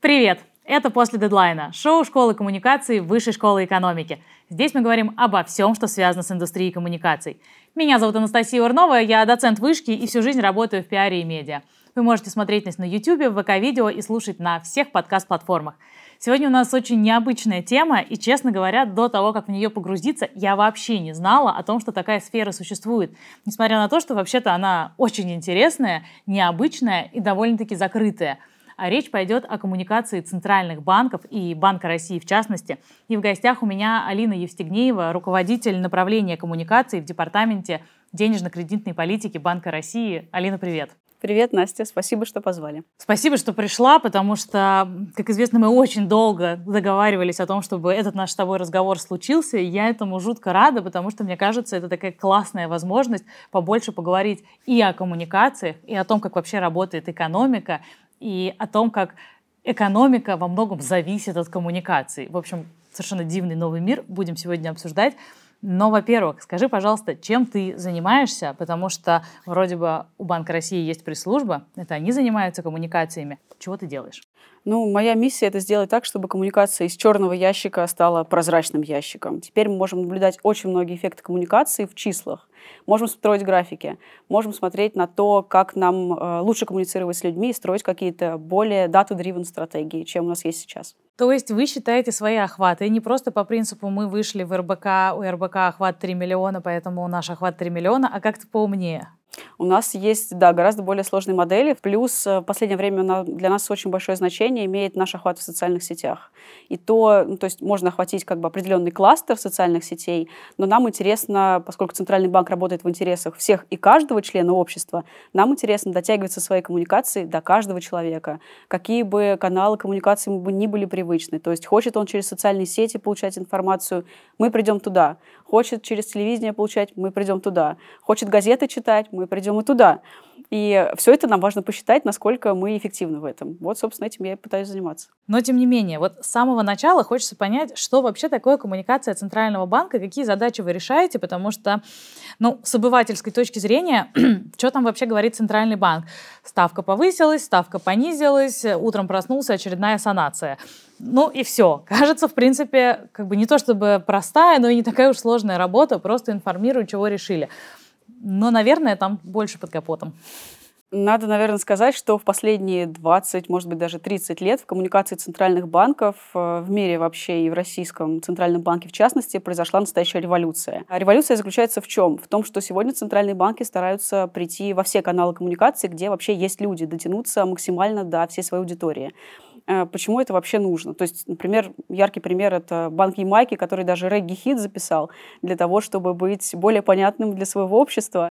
Привет! Это «После дедлайна» – шоу школы коммуникации Высшей школы экономики. Здесь мы говорим обо всем, что связано с индустрией коммуникаций. Меня зовут Анастасия Урнова, я доцент вышки и всю жизнь работаю в пиаре и медиа. Вы можете смотреть нас на YouTube, в ВК-видео и слушать на всех подкаст-платформах. Сегодня у нас очень необычная тема, и, честно говоря, до того, как в нее погрузиться, я вообще не знала о том, что такая сфера существует. Несмотря на то, что вообще-то она очень интересная, необычная и довольно-таки закрытая – речь пойдет о коммуникации центральных банков и Банка России в частности. И в гостях у меня Алина Евстигнеева, руководитель направления коммуникации в Департаменте денежно-кредитной политики Банка России. Алина, привет. Привет, Настя. Спасибо, что позвали. Спасибо, что пришла, потому что, как известно, мы очень долго договаривались о том, чтобы этот наш с тобой разговор случился. И я этому жутко рада, потому что, мне кажется, это такая классная возможность побольше поговорить и о коммуникациях, и о том, как вообще работает экономика, и о том, как экономика во многом зависит от коммуникаций. В общем, совершенно дивный новый мир будем сегодня обсуждать. Но, во-первых, скажи, пожалуйста, чем ты занимаешься, потому что вроде бы у Банка России есть пресс-служба, это они занимаются коммуникациями. Чего ты делаешь? Ну, моя миссия — это сделать так, чтобы коммуникация из черного ящика стала прозрачным ящиком. Теперь мы можем наблюдать очень многие эффекты коммуникации в числах. Можем строить графики, можем смотреть на то, как нам э, лучше коммуницировать с людьми и строить какие-то более data-driven стратегии, чем у нас есть сейчас. То есть вы считаете свои охваты не просто по принципу мы вышли в РБК, у РБК охват 3 миллиона, поэтому наш охват 3 миллиона, а как-то поумнее? У нас есть, да, гораздо более сложные модели. Плюс э, в последнее время для нас очень большое значение имеет наш охват в социальных сетях. И то, ну, то есть можно охватить как бы определенный кластер социальных сетей, но нам интересно, поскольку Центральный банк работает в интересах всех и каждого члена общества, нам интересно дотягиваться своей коммуникации до каждого человека. Какие бы каналы коммуникации бы ни были привычны. То есть хочет он через социальные сети получать информацию, мы придем туда. Хочет через телевидение получать, мы придем туда. Хочет газеты читать, мы придем и туда. И все это нам важно посчитать, насколько мы эффективны в этом. Вот, собственно, этим я и пытаюсь заниматься. Но, тем не менее, вот с самого начала хочется понять, что вообще такое коммуникация Центрального банка, какие задачи вы решаете, потому что, ну, с обывательской точки зрения, что там вообще говорит Центральный банк? Ставка повысилась, ставка понизилась, утром проснулся, очередная санация. Ну и все. Кажется, в принципе, как бы не то чтобы простая, но и не такая уж сложная работа, просто информирую, чего решили. Но, наверное, там больше под капотом. Надо, наверное, сказать, что в последние 20, может быть, даже 30 лет в коммуникации центральных банков э, в мире вообще и в российском центральном банке в частности произошла настоящая революция. А революция заключается в чем? В том, что сегодня центральные банки стараются прийти во все каналы коммуникации, где вообще есть люди, дотянуться максимально до всей своей аудитории. Э, почему это вообще нужно. То есть, например, яркий пример — это банк Ямайки, который даже регги-хит записал для того, чтобы быть более понятным для своего общества.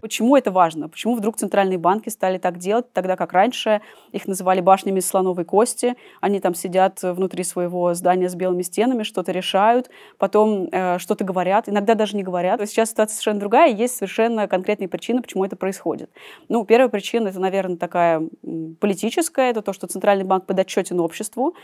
Почему это важно? Почему вдруг центральные банки стали так делать, тогда как раньше их называли башнями слоновой кости, они там сидят внутри своего здания с белыми стенами, что-то решают, потом э, что-то говорят, иногда даже не говорят. Сейчас ситуация совершенно другая, есть совершенно конкретные причины, почему это происходит. Ну, первая причина, это, наверное, такая политическая, это то, что Центральный банк подотчетен обществу,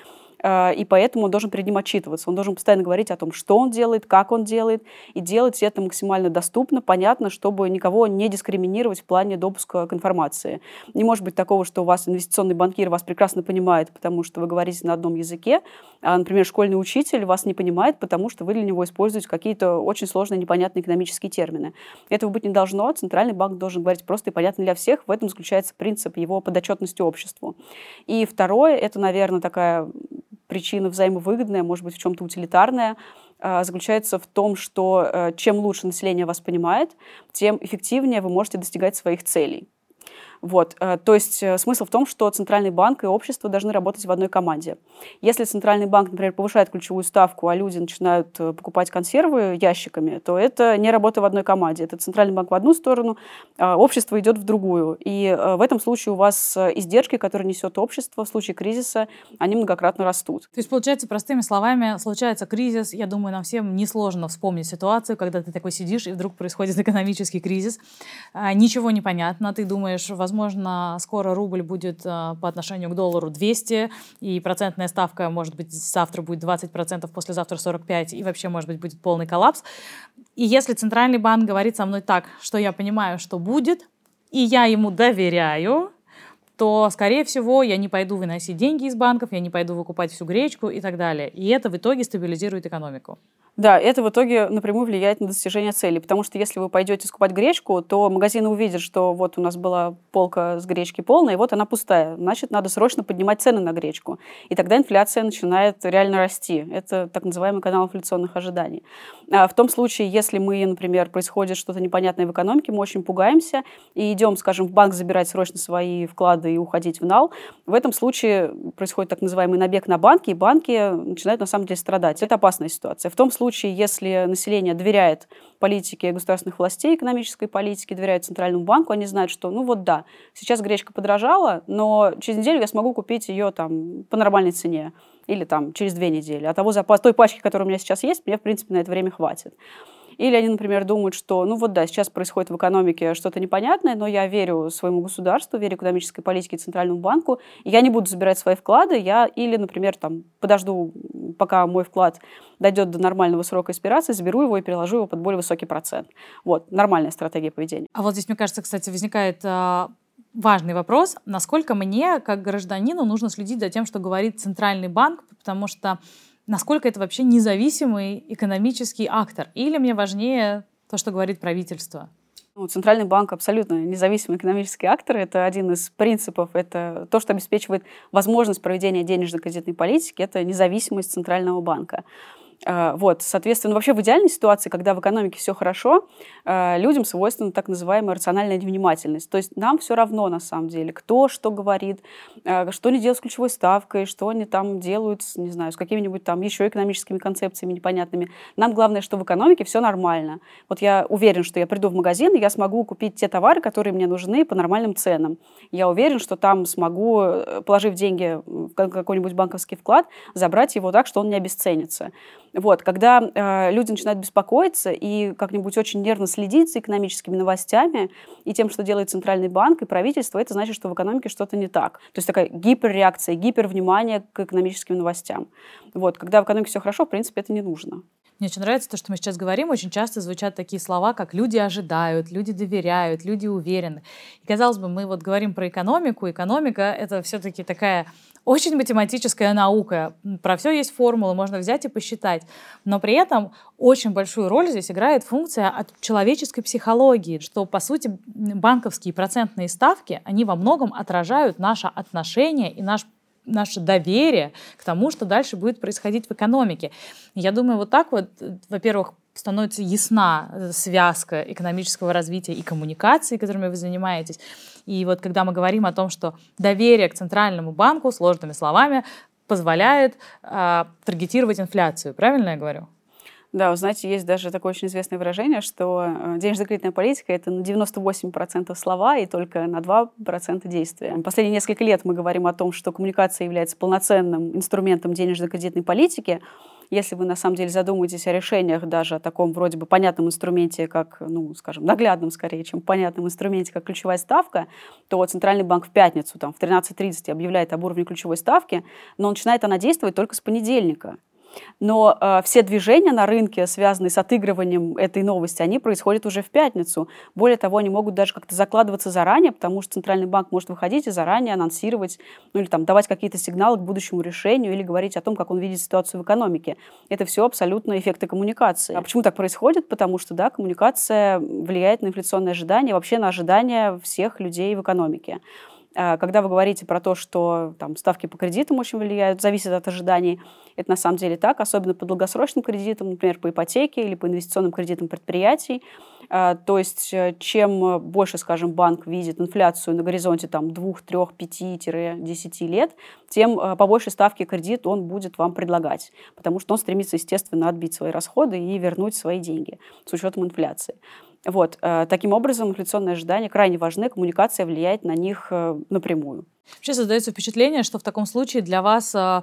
Э, и поэтому он должен перед ним отчитываться. Он должен постоянно говорить о том, что он делает, как он делает, и делать это максимально доступно, понятно, чтобы никого не дискриминировать в плане допуска к информации. Не может быть такого, что у вас инвестиционный банкир вас прекрасно понимает, потому что вы говорите на одном языке, а, например, школьный учитель вас не понимает, потому что вы для него используете какие-то очень сложные, непонятные экономические термины. Этого быть не должно. Центральный банк должен говорить просто и понятно для всех. В этом заключается принцип его подотчетности обществу. И второе, это, наверное, такая причина взаимовыгодная, может быть, в чем-то утилитарная, а, заключается в том, что э, чем лучше население вас понимает, тем эффективнее вы можете достигать своих целей. Вот. Э, то есть э, смысл в том, что Центральный банк и общество должны работать в одной команде. Если Центральный банк, например, повышает ключевую ставку, а люди начинают э, покупать консервы ящиками, то это не работа в одной команде. Это Центральный банк в одну сторону, а общество идет в другую. И в этом случае у вас издержки, которые несет общество в случае кризиса, они многократно растут. То есть, получается, простыми словами, случается кризис, я думаю, нам всем несложно вспомнить ситуацию, когда ты такой сидишь, и вдруг происходит экономический кризис, а, ничего не понятно, ты думаешь, возможно, возможно, скоро рубль будет э, по отношению к доллару 200, и процентная ставка, может быть, завтра будет 20%, послезавтра 45%, и вообще, может быть, будет полный коллапс. И если Центральный банк говорит со мной так, что я понимаю, что будет, и я ему доверяю, то, скорее всего, я не пойду выносить деньги из банков, я не пойду выкупать всю гречку и так далее. И это в итоге стабилизирует экономику. Да, это в итоге напрямую влияет на достижение цели, потому что если вы пойдете скупать гречку, то магазины увидят, что вот у нас была полка с гречки полная, и вот она пустая. Значит, надо срочно поднимать цены на гречку. И тогда инфляция начинает реально расти. Это так называемый канал инфляционных ожиданий. А в том случае, если мы, например, происходит что-то непонятное в экономике, мы очень пугаемся и идем, скажем, в банк забирать срочно свои вклады и уходить в нал, в этом случае происходит так называемый набег на банки, и банки начинают на самом деле страдать. Это опасная ситуация. В том случае, случае, если население доверяет политике государственных властей, экономической политике, доверяет Центральному банку, они знают, что, ну вот да, сейчас гречка подорожала, но через неделю я смогу купить ее там по нормальной цене или там через две недели. А того запас той пачки, которая у меня сейчас есть, мне, в принципе, на это время хватит. Или они, например, думают, что, ну вот да, сейчас происходит в экономике что-то непонятное, но я верю своему государству, верю экономической политике Центральному банку, и я не буду забирать свои вклады, я или, например, там, подожду, пока мой вклад дойдет до нормального срока экспирации, заберу его и переложу его под более высокий процент. Вот, нормальная стратегия поведения. А вот здесь, мне кажется, кстати, возникает а, важный вопрос, насколько мне, как гражданину, нужно следить за тем, что говорит Центральный банк, потому что насколько это вообще независимый экономический актор? Или мне важнее то, что говорит правительство? Ну, Центральный банк абсолютно независимый экономический актор. Это один из принципов. Это то, что обеспечивает возможность проведения денежно-кредитной политики. Это независимость Центрального банка. А, вот, соответственно, вообще в идеальной ситуации, когда в экономике все хорошо, а, людям свойственна так называемая рациональная невнимательность. То есть нам все равно, на самом деле, кто что говорит, а, что они делают с ключевой ставкой, что они там делают, не знаю, с какими-нибудь там еще экономическими концепциями непонятными. Нам главное, что в экономике все нормально. Вот я уверен, что я приду в магазин, и я смогу купить те товары, которые мне нужны по нормальным ценам. Я уверен, что там смогу, э, положив деньги в какой-нибудь банковский вклад, забрать его так, что он не обесценится. Вот, когда э, люди начинают беспокоиться и как-нибудь очень нервно следить за экономическими новостями и тем, что делает Центральный банк и правительство, это значит, что в экономике что-то не так. То есть такая гиперреакция, гипервнимание к экономическим новостям. Вот, когда в экономике все хорошо, в принципе, это не нужно. Мне очень нравится то, что мы сейчас говорим. Очень часто звучат такие слова, как «люди ожидают», «люди доверяют», «люди уверены». И, казалось бы, мы вот говорим про экономику. Экономика — это все-таки такая очень математическая наука. Про все есть формулы, можно взять и посчитать. Но при этом очень большую роль здесь играет функция от человеческой психологии, что, по сути, банковские процентные ставки, они во многом отражают наше отношение и наш наше доверие к тому, что дальше будет происходить в экономике. Я думаю, вот так вот, во-первых, становится ясна э, связка экономического развития и коммуникации, которыми вы занимаетесь. И вот когда мы говорим о том, что доверие к центральному банку, сложными словами, позволяет э, таргетировать инфляцию. Правильно я говорю? Да, вы знаете, есть даже такое очень известное выражение, что э, денежно-кредитная политика — это на 98% слова и только на 2% действия. Последние несколько лет мы говорим о том, что коммуникация является полноценным инструментом денежно-кредитной политики. Если вы на самом деле задумаетесь о решениях даже о таком вроде бы понятном инструменте, как, ну, скажем, наглядном скорее, чем понятном инструменте, как ключевая ставка, то Центральный банк в пятницу там, в 13.30 объявляет об уровне ключевой ставки, но начинает она действовать только с понедельника. Но э, все движения на рынке, связанные с отыгрыванием этой новости, они происходят уже в пятницу. Более того, они могут даже как-то закладываться заранее, потому что Центральный банк может выходить и заранее анонсировать, ну или там давать какие-то сигналы к будущему решению или говорить о том, как он видит ситуацию в экономике. Это все абсолютно эффекты коммуникации. А почему так происходит? Потому что, да, коммуникация влияет на инфляционные ожидания, вообще на ожидания всех людей в экономике. А, когда вы говорите про то, что там, ставки по кредитам очень влияют, зависит от ожиданий, это на самом деле так, особенно по долгосрочным кредитам, например, по ипотеке или по инвестиционным кредитам предприятий. А, то есть э, чем больше, скажем, банк видит инфляцию на горизонте там, 2, 3, 5-10 лет, тем э, по большей ставке кредит он будет вам предлагать, потому что он стремится, естественно, отбить свои расходы и вернуть свои деньги с учетом инфляции. Вот. Э, таким образом, инфляционные ожидания крайне важны, коммуникация влияет на них э, напрямую. Вообще создается впечатление, что в таком случае для вас э,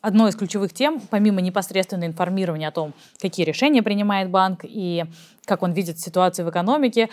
одной из ключевых тем, помимо непосредственного информирования о том, какие решения принимает банк и как он видит ситуацию в экономике,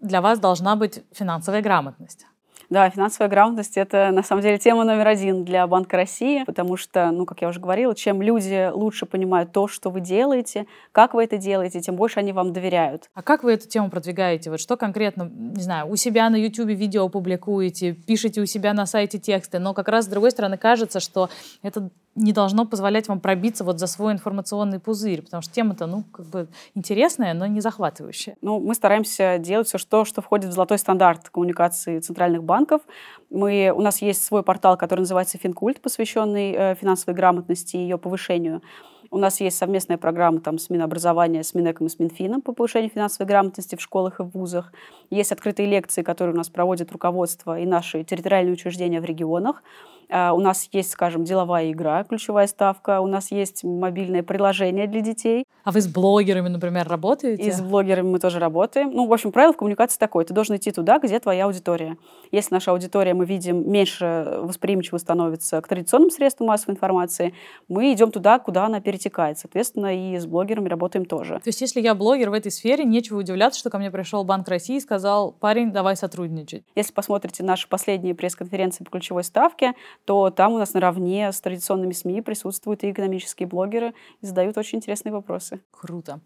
для вас должна быть финансовая грамотность. Да, финансовая грамотность – это, на самом деле, тема номер один для Банка России, потому что, ну, как я уже говорила, чем люди лучше понимают то, что вы делаете, как вы это делаете, тем больше они вам доверяют. А как вы эту тему продвигаете? Вот что конкретно, не знаю, у себя на YouTube видео публикуете, пишете у себя на сайте тексты, но как раз, с другой стороны, кажется, что это не должно позволять вам пробиться вот за свой информационный пузырь, потому что тема-то, ну, как бы интересная, но не захватывающая. Ну, мы стараемся делать все, что, что входит в золотой стандарт коммуникации центральных банков. Мы, у нас есть свой портал, который называется «Финкульт», посвященный э, финансовой грамотности и ее повышению. У нас есть совместная программа там, с Минобразования, с Минэком и с Минфином по повышению финансовой грамотности в школах и в вузах. Есть открытые лекции, которые у нас проводит руководство и наши территориальные учреждения в регионах. А, у нас есть, скажем, деловая игра, ключевая ставка. У нас есть мобильное приложение для детей. А вы с блогерами, например, работаете? И с блогерами мы тоже работаем. Ну, в общем, правило в коммуникации такое. Ты должен идти туда, где твоя аудитория. Если наша аудитория, мы видим, меньше восприимчиво становится к традиционным средствам массовой информации, мы идем туда, куда она перетекает. Соответственно, и с блогерами работаем тоже. То есть, если я блогер в этой сфере, нечего удивляться, что ко мне пришел Банк России и сказал, парень, давай сотрудничать. Если посмотрите наши последние пресс-конференции по ключевой ставке, то там у нас наравне с традиционными СМИ присутствуют и экономические блогеры и задают очень интересные вопросы. Круто.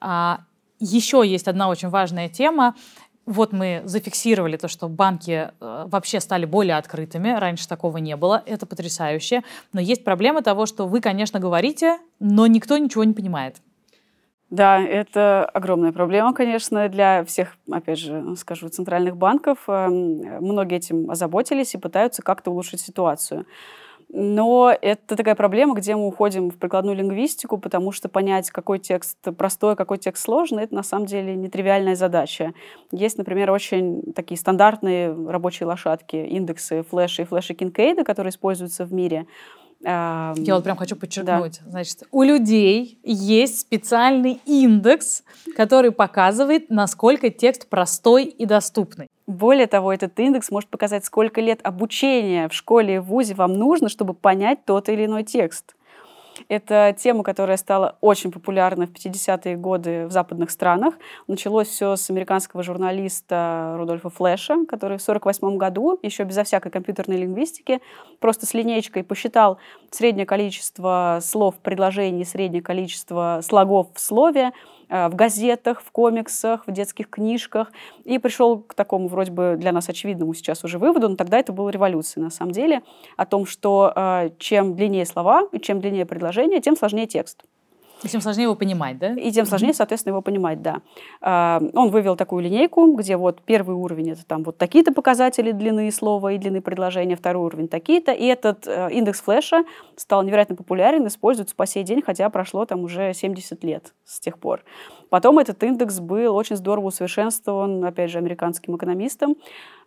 А, еще есть одна очень важная тема. Вот мы зафиксировали то, что банки э, вообще стали более открытыми. Раньше такого не было. Это потрясающе. Но есть проблема того, что вы, конечно, говорите, но никто ничего не понимает. Да, это огромная проблема, конечно, для всех, опять же, скажу, центральных банков. Эм, многие этим озаботились и пытаются как-то улучшить ситуацию. Но это такая проблема, где мы уходим в прикладную лингвистику, потому что понять, какой текст простой, какой текст сложный, это на самом деле нетривиальная задача. Есть, например, очень такие стандартные рабочие лошадки, индексы флеша и флеша Кинкейда, которые используются в мире. Я вот прям хочу подчеркнуть. Да. Значит, у людей есть специальный индекс, который показывает, насколько текст простой и доступный. Более того, этот индекс может показать, сколько лет обучения в школе и в ВУЗе вам нужно, чтобы понять тот или иной текст. Это тема, которая стала очень популярна в 50-е годы в западных странах. Началось все с американского журналиста Рудольфа Флэша, который в 1948 году, еще безо всякой компьютерной лингвистики, просто с линейкой посчитал среднее количество слов в предложении, среднее количество слогов в слове, в газетах, в комиксах, в детских книжках. И пришел к такому вроде бы для нас очевидному сейчас уже выводу, но тогда это была революция на самом деле, о том, что э, чем длиннее слова, чем длиннее предложение, тем сложнее текст. И тем сложнее его понимать, да? И тем сложнее, соответственно, его понимать, да. А, он вывел такую линейку, где вот первый уровень это там вот такие-то показатели длины слова и длины предложения, второй уровень такие-то. И этот э, индекс флеша стал невероятно популярен, используется по сей день, хотя прошло там уже 70 лет с тех пор. Потом этот индекс был очень здорово усовершенствован, опять же, американским экономистом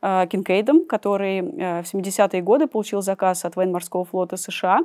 э, Кинкейдом, который э, в 70-е годы получил заказ от военно-морского флота США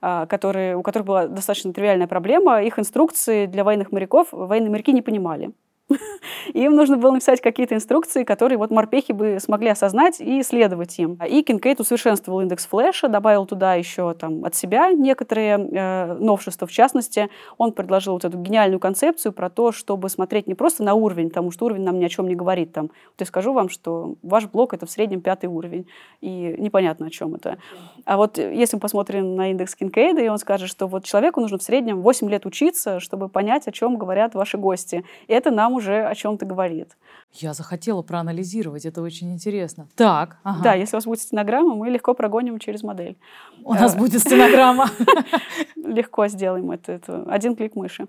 а, которые, у которых была достаточно тривиальная проблема. Их инструкции для военных моряков военные моряки не понимали. Им нужно было написать какие-то инструкции, которые вот морпехи бы смогли осознать и следовать им. И Кинкейд усовершенствовал индекс Флеша, добавил туда еще там, от себя некоторые э, новшества. В частности, он предложил вот эту гениальную концепцию про то, чтобы смотреть не просто на уровень, потому что уровень нам ни о чем не говорит. Там. Вот я скажу вам, что ваш блок — это в среднем пятый уровень, и непонятно, о чем это. А вот если мы посмотрим на индекс Кинкейда, и он скажет, что вот человеку нужно в среднем 8 лет учиться, чтобы понять, о чем говорят ваши гости. И это нам уже о чем-то говорит. Я захотела проанализировать, это очень интересно. Так, ага. Да, если у вас будет стенограмма, мы легко прогоним через модель. У нас э, будет стенограмма. Легко сделаем это, это. Один клик мыши.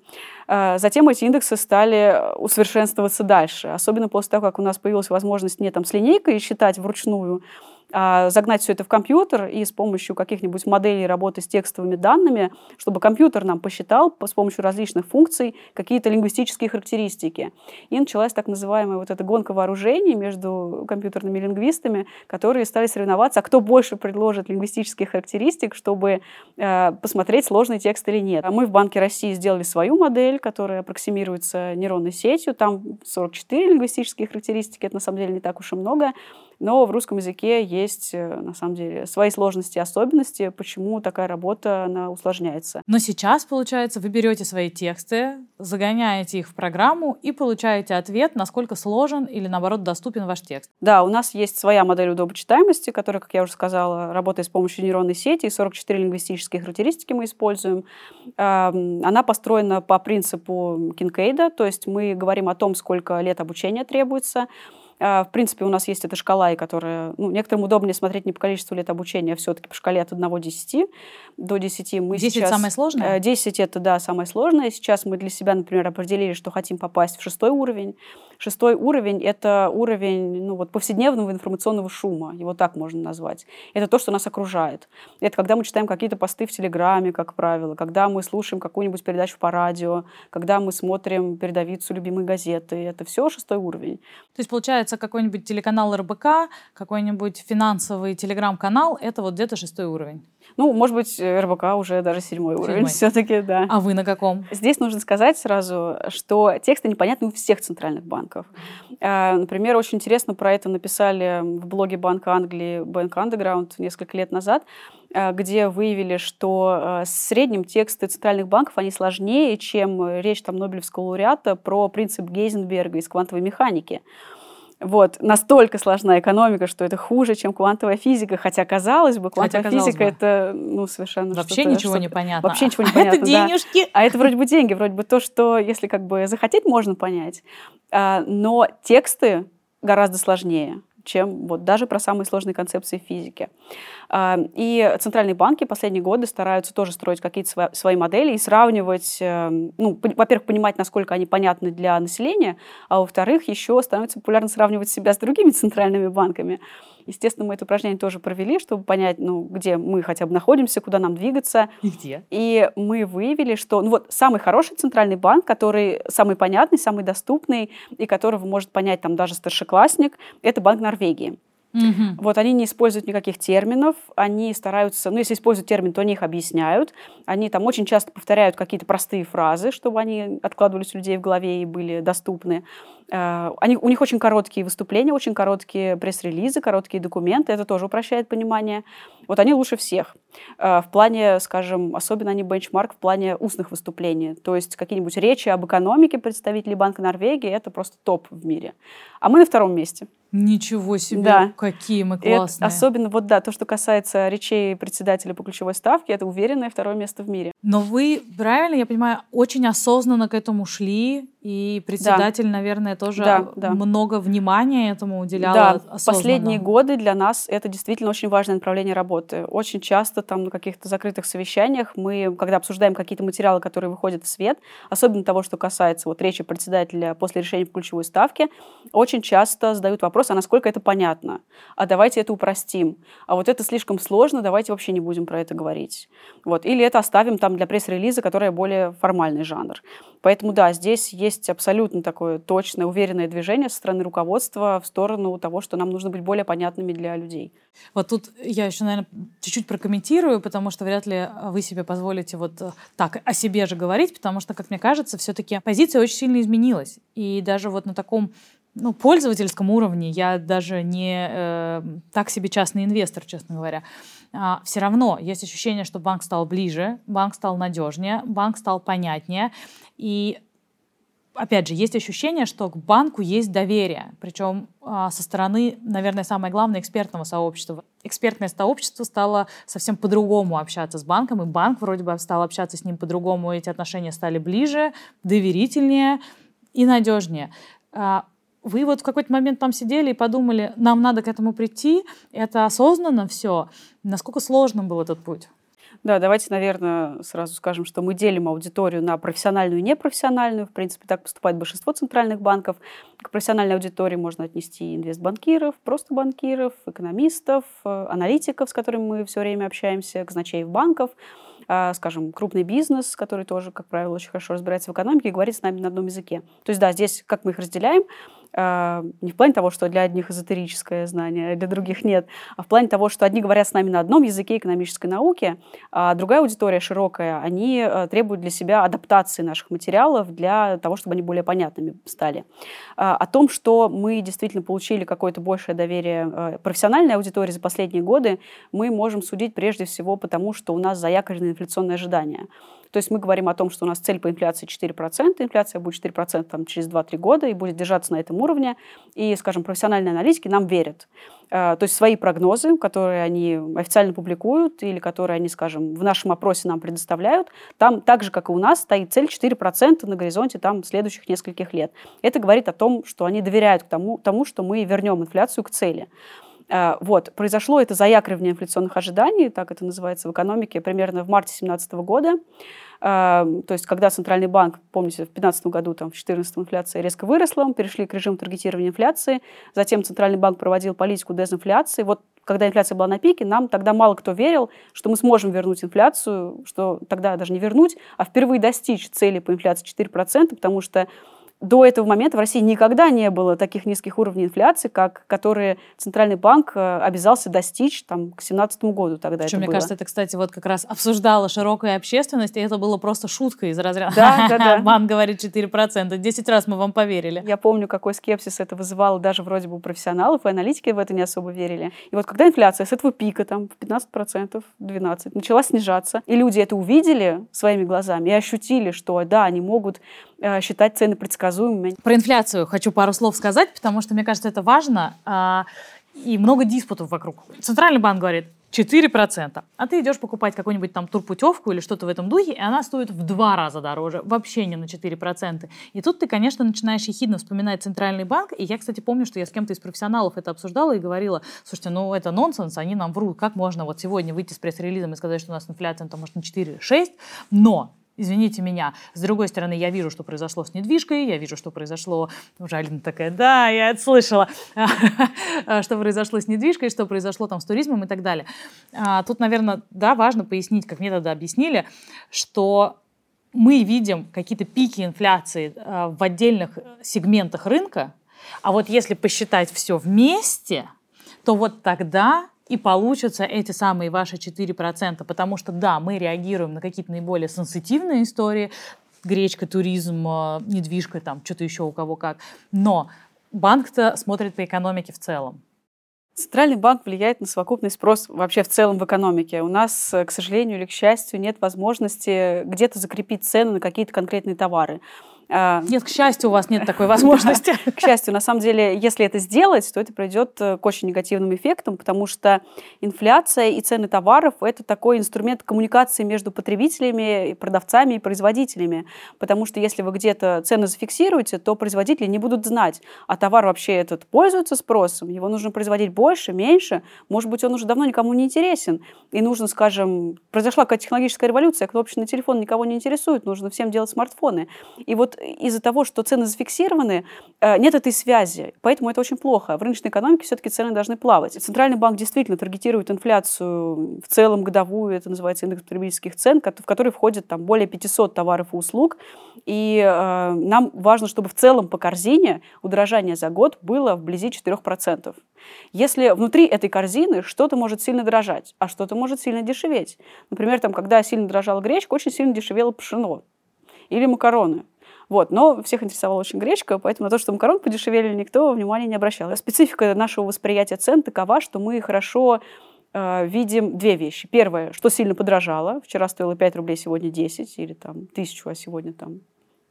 Э, затем эти индексы стали усовершенствоваться дальше. Особенно после того, как у нас появилась возможность не там с линейкой считать вручную, а, загнать все это в компьютер и с помощью каких-нибудь моделей работы с текстовыми данными, чтобы компьютер нам посчитал с помощью различных функций какие-то лингвистические характеристики. И началась так называемая вот эта гонка вооружений между компьютерными лингвистами, которые стали соревноваться, а кто больше предложит лингвистических характеристик, чтобы э, посмотреть, сложный текст или нет. А мы в Банке России сделали свою модель, которая аппроксимируется нейронной сетью. Там 44 лингвистические характеристики, это на самом деле не так уж и много. Но в русском языке есть, э, на самом деле, свои сложности и особенности, почему такая работа, она усложняется. Но сейчас, получается, вы берете свои тексты, загоняете их в программу и получаете ответ, насколько сложен или, наоборот, доступен ваш текст. Да, у нас есть своя модель удобочитаемости, которая, как я уже сказала, работает с помощью нейронной сети, и 44 лингвистические характеристики мы используем. Она построена по принципу Кинкейда, то есть мы говорим о том, сколько лет обучения требуется, в принципе, у нас есть эта шкала, и которая, ну, некоторым удобнее смотреть не по количеству лет обучения, а все-таки по шкале от 1 до 10. До 10 мы 10 сейчас... самое сложное? 10 это, да, самое сложное. Сейчас мы для себя, например, определили, что хотим попасть в шестой уровень. Шестой уровень — это уровень ну, вот, повседневного информационного шума, его так можно назвать. Это то, что нас окружает. Это когда мы читаем какие-то посты в Телеграме, как правило, когда мы слушаем какую-нибудь передачу по радио, когда мы смотрим передовицу любимой газеты. Это все шестой уровень. То есть, получается, какой-нибудь телеканал РБК, какой-нибудь финансовый телеграм-канал — это вот где-то шестой уровень? Ну, может быть, РБК уже даже седьмой, седьмой. уровень все-таки, да. А вы на каком? Здесь нужно сказать сразу, что тексты непонятны у всех центральных банков. А, например, очень интересно про это написали в блоге Банка Англии Bank Underground несколько лет назад, а, где выявили, что а, в среднем тексты центральных банков, они сложнее, чем речь там Нобелевского лауреата про принцип Гейзенберга из квантовой механики. Вот, настолько сложна экономика, что это хуже, чем квантовая физика, хотя казалось бы, квантовая хотя, физика бы. это ну совершенно вообще ничего не понятно. Вообще ничего не понятно. Это денежки. А это вроде бы деньги, вроде бы то, что если как бы захотеть, можно понять. А, но тексты гораздо сложнее чем вот даже про самые сложные концепции физики. А, и центральные банки последние годы стараются тоже строить какие-то свои модели и сравнивать, эм, ну, во-первых, понимать, насколько они понятны для населения, а во-вторых, еще становится популярно сравнивать себя с другими центральными банками. Естественно, мы это упражнение тоже провели, чтобы понять, ну, где мы хотя бы находимся, куда нам двигаться. И где? И мы выявили, что ну, вот самый хороший центральный банк, который самый понятный, самый доступный, и которого может понять там даже старшеклассник, это Банк Норвегии. Угу. Вот они не используют никаких терминов, они стараются, ну, если используют термин, то они их объясняют. Они там очень часто повторяют какие-то простые фразы, чтобы они откладывались у людей в голове и были доступны. Э, они, у них очень короткие выступления, очень короткие пресс-релизы, короткие документы. Это тоже упрощает понимание. Вот они лучше всех. Э, в плане, скажем, особенно они бенчмарк в плане устных выступлений. То есть какие-нибудь речи об экономике представителей Банка Норвегии – это просто топ в мире. А мы на втором месте. Ничего себе, да. какие мы классные. Это особенно вот да, то, что касается речей председателя по ключевой ставке, это уверенное второе место в мире. Но вы, правильно я понимаю, очень осознанно к этому шли, и председатель, да. наверное, тоже да, да. много внимания этому уделял. Да, последние годы для нас это действительно очень важное направление работы. Очень часто там на каких-то закрытых совещаниях мы, когда обсуждаем какие-то материалы, которые выходят в свет, особенно того, что касается вот речи председателя после решения по ключевой ставке, очень часто задают вопрос, а насколько это понятно? А давайте это упростим. А вот это слишком сложно, давайте вообще не будем про это говорить. Вот. Или это оставим там для пресс-релиза, который более формальный жанр. Поэтому да, здесь есть абсолютно такое точное, уверенное движение со стороны руководства в сторону того, что нам нужно быть более понятными для людей. Вот тут я еще, наверное, чуть-чуть прокомментирую, потому что вряд ли вы себе позволите вот так о себе же говорить, потому что, как мне кажется, все-таки позиция очень сильно изменилась. И даже вот на таком ну, пользовательском уровне я даже не э, так себе частный инвестор, честно говоря. А, все равно есть ощущение, что банк стал ближе, банк стал надежнее, банк стал понятнее. И опять же, есть ощущение, что к банку есть доверие, причем а, со стороны, наверное, самое главное, экспертного сообщества. Экспертное сообщество стало совсем по-другому общаться с банком, и банк вроде бы стал общаться с ним по-другому, эти отношения стали ближе, доверительнее и надежнее. А, вы вот в какой-то момент там сидели и подумали, нам надо к этому прийти, это осознанно все. Насколько сложным был этот путь? Да, давайте, наверное, сразу скажем, что мы делим аудиторию на профессиональную и непрофессиональную. В принципе, так поступает большинство центральных банков. К профессиональной аудитории можно отнести инвестбанкиров, просто банкиров, экономистов, э, аналитиков, с которыми мы все время общаемся, казначеев банков, а, скажем, крупный бизнес, который тоже, как правило, очень хорошо разбирается в экономике и говорит с нами на одном языке. То есть, да, здесь как мы их разделяем – не в плане того, что для одних эзотерическое знание, а для других нет, а в плане того, что одни говорят с нами на одном языке экономической науки, а другая аудитория широкая, они э, требуют для себя адаптации наших материалов для того, чтобы они более понятными стали. О том, что мы действительно получили какое-то большее доверие профессиональной аудитории за последние годы, мы можем судить прежде всего потому, что у нас заякорены инфляционные ожидания. То есть мы говорим о том, что у нас цель по инфляции 4%, инфляция будет 4% там, через 2-3 года и будет держаться на этом уровне. И, скажем, профессиональные аналитики нам верят. Э, то есть свои прогнозы, которые они официально публикуют или которые они, скажем, в нашем опросе нам предоставляют, там так же, как и у нас, стоит цель 4% на горизонте там, следующих нескольких лет. Это говорит о том, что они доверяют тому, тому что мы вернем инфляцию к цели. Э, вот. Произошло это заякривание инфляционных ожиданий, так это называется в экономике, примерно в марте 2017 года. Э, то есть, когда Центральный банк, помните, в 2015 году, там, в 2014 инфляция резко выросла, мы перешли к режиму таргетирования инфляции, затем Центральный банк проводил политику дезинфляции. Вот когда инфляция была на пике, нам тогда мало кто верил, что мы сможем вернуть инфляцию, что тогда даже не вернуть, а впервые достичь цели по инфляции 4%, потому что до этого момента в России никогда не было таких низких уровней инфляции, как которые Центральный банк э, обязался достичь там, к 2017 году. Тогда Причем, это мне было. кажется, это, кстати, вот как раз обсуждала широкая общественность, и это было просто шуткой из разряда. Да, да, да. Банк говорит 4%. Десять раз мы вам поверили. Я помню, какой скепсис это вызывало даже вроде бы у профессионалов, и аналитики в это не особо верили. И вот когда инфляция с этого пика, там, в 15%, 12%, начала снижаться, и люди это увидели своими глазами и ощутили, что да, они могут э, считать цены предсказуемыми. Про инфляцию хочу пару слов сказать, потому что, мне кажется, это важно. А, и много диспутов вокруг. Центральный банк говорит, 4%. А ты идешь покупать какую-нибудь там турпутевку или что-то в этом духе, и она стоит в два раза дороже, вообще не на 4%. И тут ты, конечно, начинаешь ехидно вспоминать Центральный банк. И я, кстати, помню, что я с кем-то из профессионалов это обсуждала и говорила, слушайте, ну это нонсенс, они нам врут. Как можно вот сегодня выйти с пресс-релизом и сказать, что у нас инфляция там, может, на 4-6, но извините меня. С другой стороны, я вижу, что произошло с недвижкой, я вижу, что произошло... Уже Алина такая, да, я это слышала. что произошло с недвижкой, что произошло там с туризмом и так далее. А, тут, наверное, да, важно пояснить, как мне тогда объяснили, что мы видим какие-то пики инфляции а, в отдельных сегментах рынка, а вот если посчитать все вместе, то вот тогда и получатся эти самые ваши 4%, потому что, да, мы реагируем на какие-то наиболее сенситивные истории, гречка, туризм, э, недвижка, там, что-то еще у кого как, но банк-то смотрит по экономике в целом. Центральный банк влияет на совокупный спрос вообще в целом в экономике. У нас, э, к сожалению или к счастью, нет возможности где-то закрепить цены на какие-то конкретные товары. А, нет, к счастью, у вас нет такой возможности. К счастью, на самом деле, если это сделать, то это приведет э, к очень негативным эффектам, потому что инфляция и цены товаров – это такой инструмент коммуникации между потребителями, продавцами и производителями. Потому что если вы где-то цены зафиксируете, то производители не будут знать, а товар вообще этот пользуется спросом, его нужно производить больше, меньше, может быть, он уже давно никому не интересен. И нужно, скажем, произошла какая-то технологическая революция, кнопочный телефон никого не интересует, нужно всем делать смартфоны. И вот из-за того, что цены зафиксированы, э, нет этой связи. Поэтому это очень плохо. В рыночной экономике все-таки цены должны плавать. Центральный банк действительно таргетирует инфляцию в целом годовую, это называется индекс потребительских цен, в который входит там, более 500 товаров и услуг. И э, нам важно, чтобы в целом по корзине удорожание за год было вблизи 4%. Если внутри этой корзины что-то может сильно дорожать, а что-то может сильно дешеветь. Например, там, когда сильно дорожала гречка, очень сильно дешевело пшено или макароны. Вот. Но всех интересовала очень гречка, поэтому на то, что макарон подешевели, никто внимания не обращал. Специфика нашего восприятия цен такова, что мы хорошо э, видим две вещи. Первое, что сильно подорожало. Вчера стоило 5 рублей, сегодня 10, или там тысячу, а сегодня там